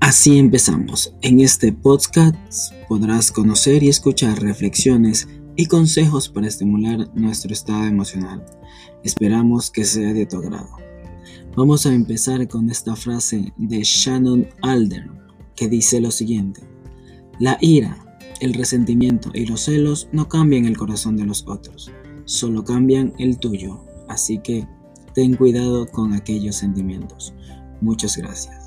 Así empezamos. En este podcast podrás conocer y escuchar reflexiones y consejos para estimular nuestro estado emocional. Esperamos que sea de tu agrado. Vamos a empezar con esta frase de Shannon Alder que dice lo siguiente. La ira, el resentimiento y los celos no cambian el corazón de los otros, solo cambian el tuyo. Así que ten cuidado con aquellos sentimientos. Muchas gracias.